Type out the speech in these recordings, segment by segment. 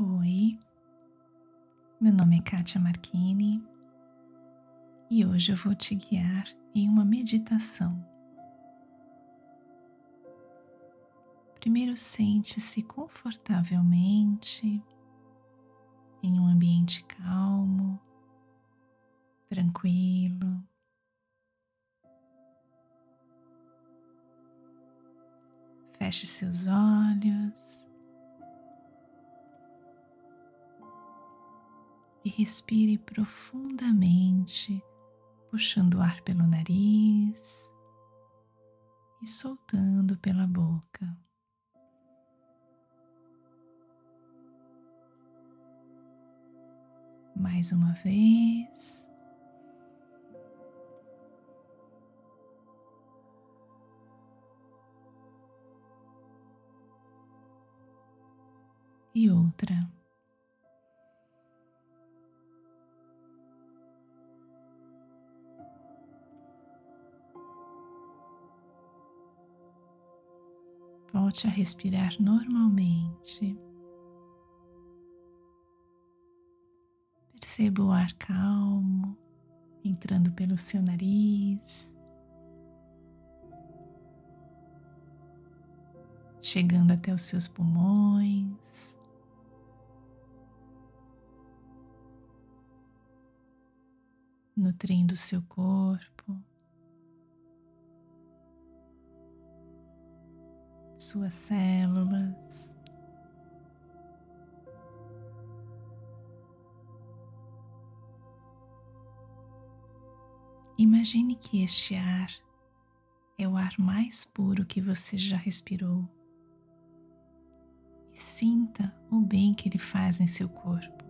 Oi, meu nome é Kátia Marchini e hoje eu vou te guiar em uma meditação. Primeiro, sente-se confortavelmente em um ambiente calmo, tranquilo. Feche seus olhos e respire profundamente, puxando o ar pelo nariz e soltando pela boca. Mais uma vez. E outra. Volte a respirar normalmente. Perceba o ar calmo entrando pelo seu nariz, chegando até os seus pulmões. Nutrindo seu corpo, suas células. Imagine que este ar é o ar mais puro que você já respirou. E sinta o bem que ele faz em seu corpo.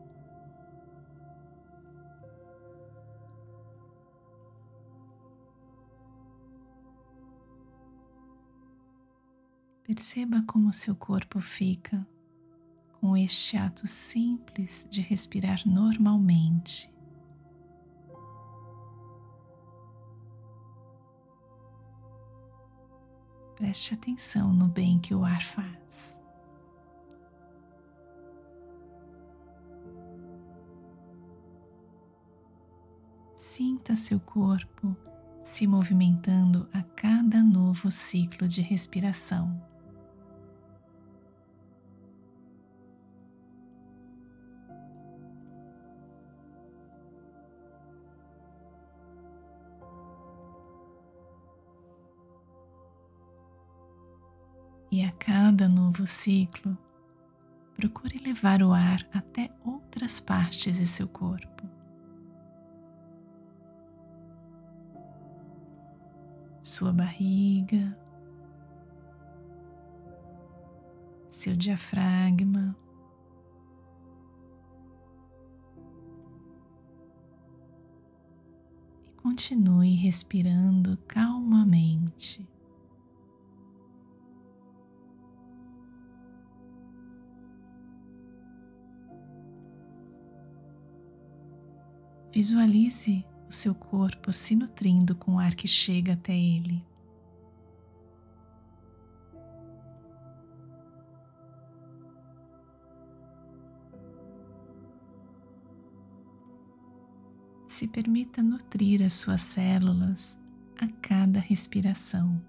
Perceba como seu corpo fica com este ato simples de respirar normalmente. Preste atenção no bem que o ar faz. Sinta seu corpo se movimentando a cada novo ciclo de respiração. A cada novo ciclo, procure levar o ar até outras partes de seu corpo. Sua barriga, seu diafragma, e continue respirando calmamente. Visualize o seu corpo se nutrindo com o ar que chega até ele. Se permita nutrir as suas células a cada respiração.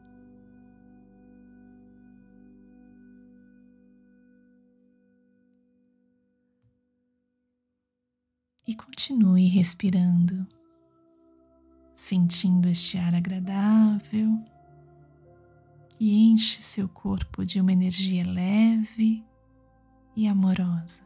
Continue respirando, sentindo este ar agradável que enche seu corpo de uma energia leve e amorosa.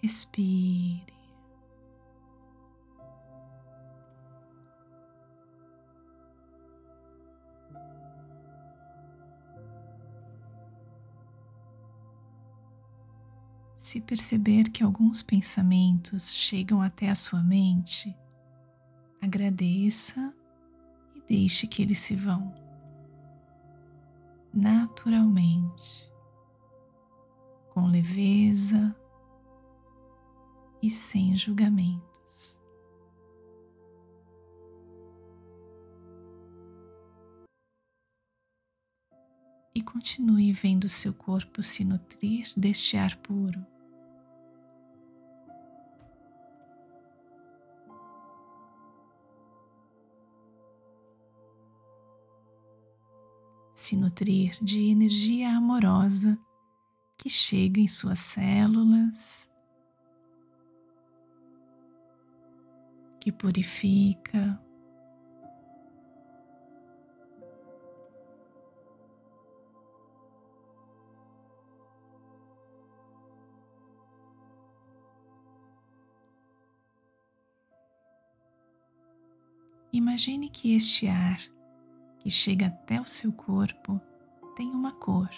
Respire. Se perceber que alguns pensamentos chegam até a sua mente, agradeça e deixe que eles se vão naturalmente, com leveza e sem julgamentos. E continue vendo seu corpo se nutrir deste ar puro. Se nutrir de energia amorosa que chega em suas células, que purifica, Imagine que este ar que chega até o seu corpo tem uma cor.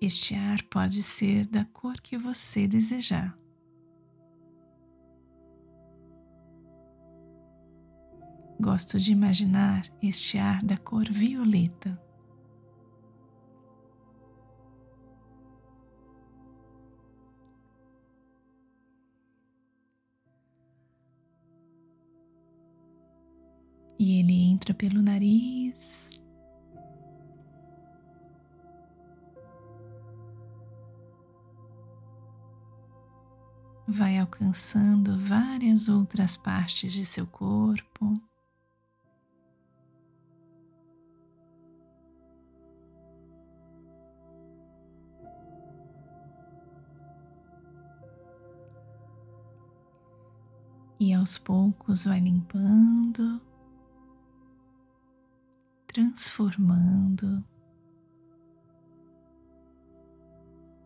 Este ar pode ser da cor que você desejar. Gosto de imaginar este ar da cor violeta. E ele entra pelo nariz. Vai alcançando várias outras partes de seu corpo. E aos poucos vai limpando transformando,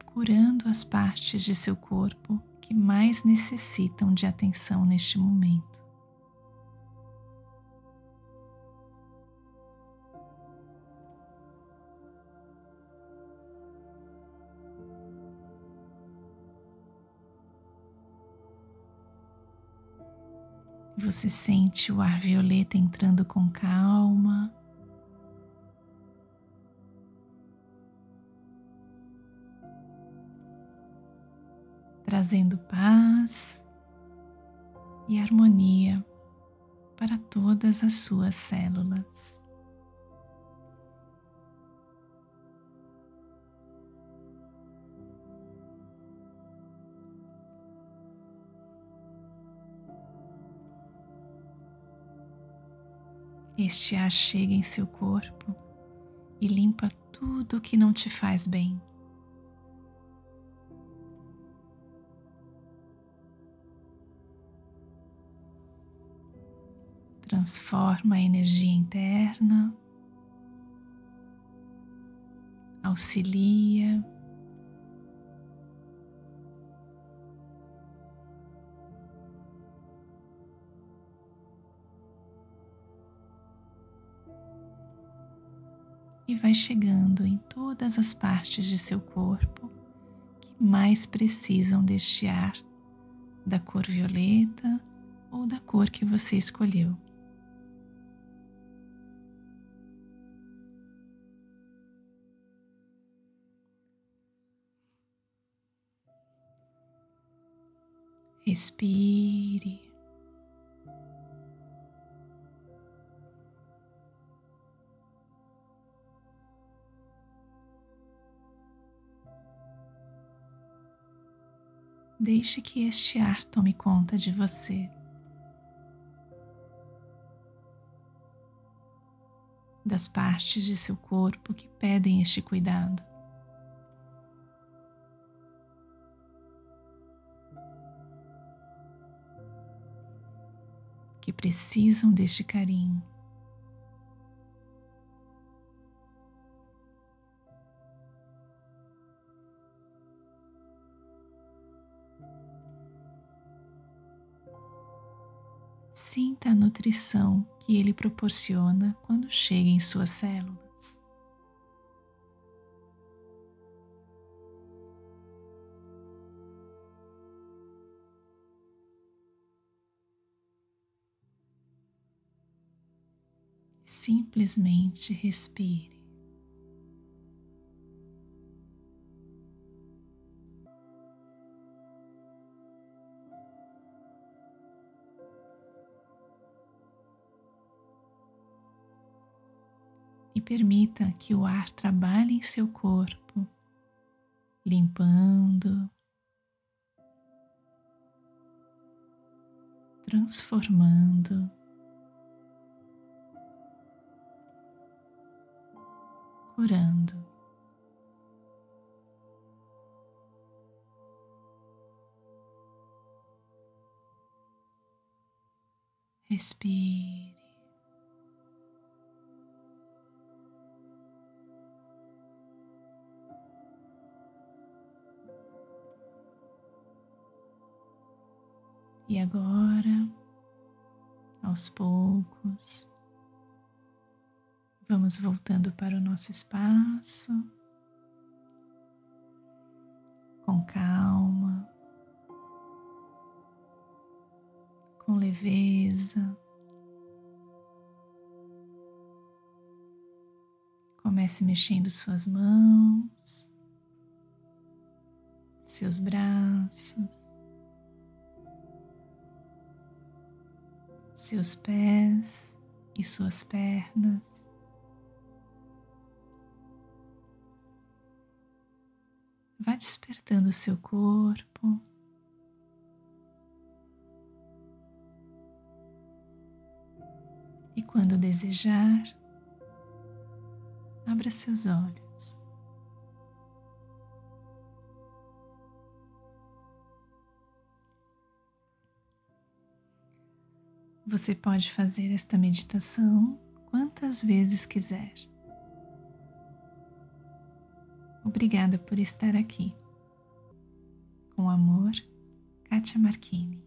curando as partes de seu corpo que mais necessitam de atenção neste momento. Você sente o ar violeta entrando com calma trazendo paz e harmonia para todas as suas células. Este ar chega em seu corpo e limpa tudo o que não te faz bem. Transforma a energia interna, auxilia. E vai chegando em todas as partes de seu corpo que mais precisam deste ar da cor violeta ou da cor que você escolheu. Respire. Deixe que este ar tome conta de você. Das partes de seu corpo que pedem este cuidado. Que precisam deste carinho. Sinta a nutrição que ele proporciona quando chega em suas células. simplesmente respire. E permita que o ar trabalhe em seu corpo, limpando, transformando. Curando. Respire. E agora, aos poucos, vamos voltando para o nosso espaço, com calma, com leveza. Comece mexendo suas mãos, seus braços. seus pés e suas pernas. Vá despertando o seu corpo. E quando desejar, abra seus olhos. Você pode fazer esta meditação quantas vezes quiser. Obrigada por estar aqui. Com amor, Kátia Marchini.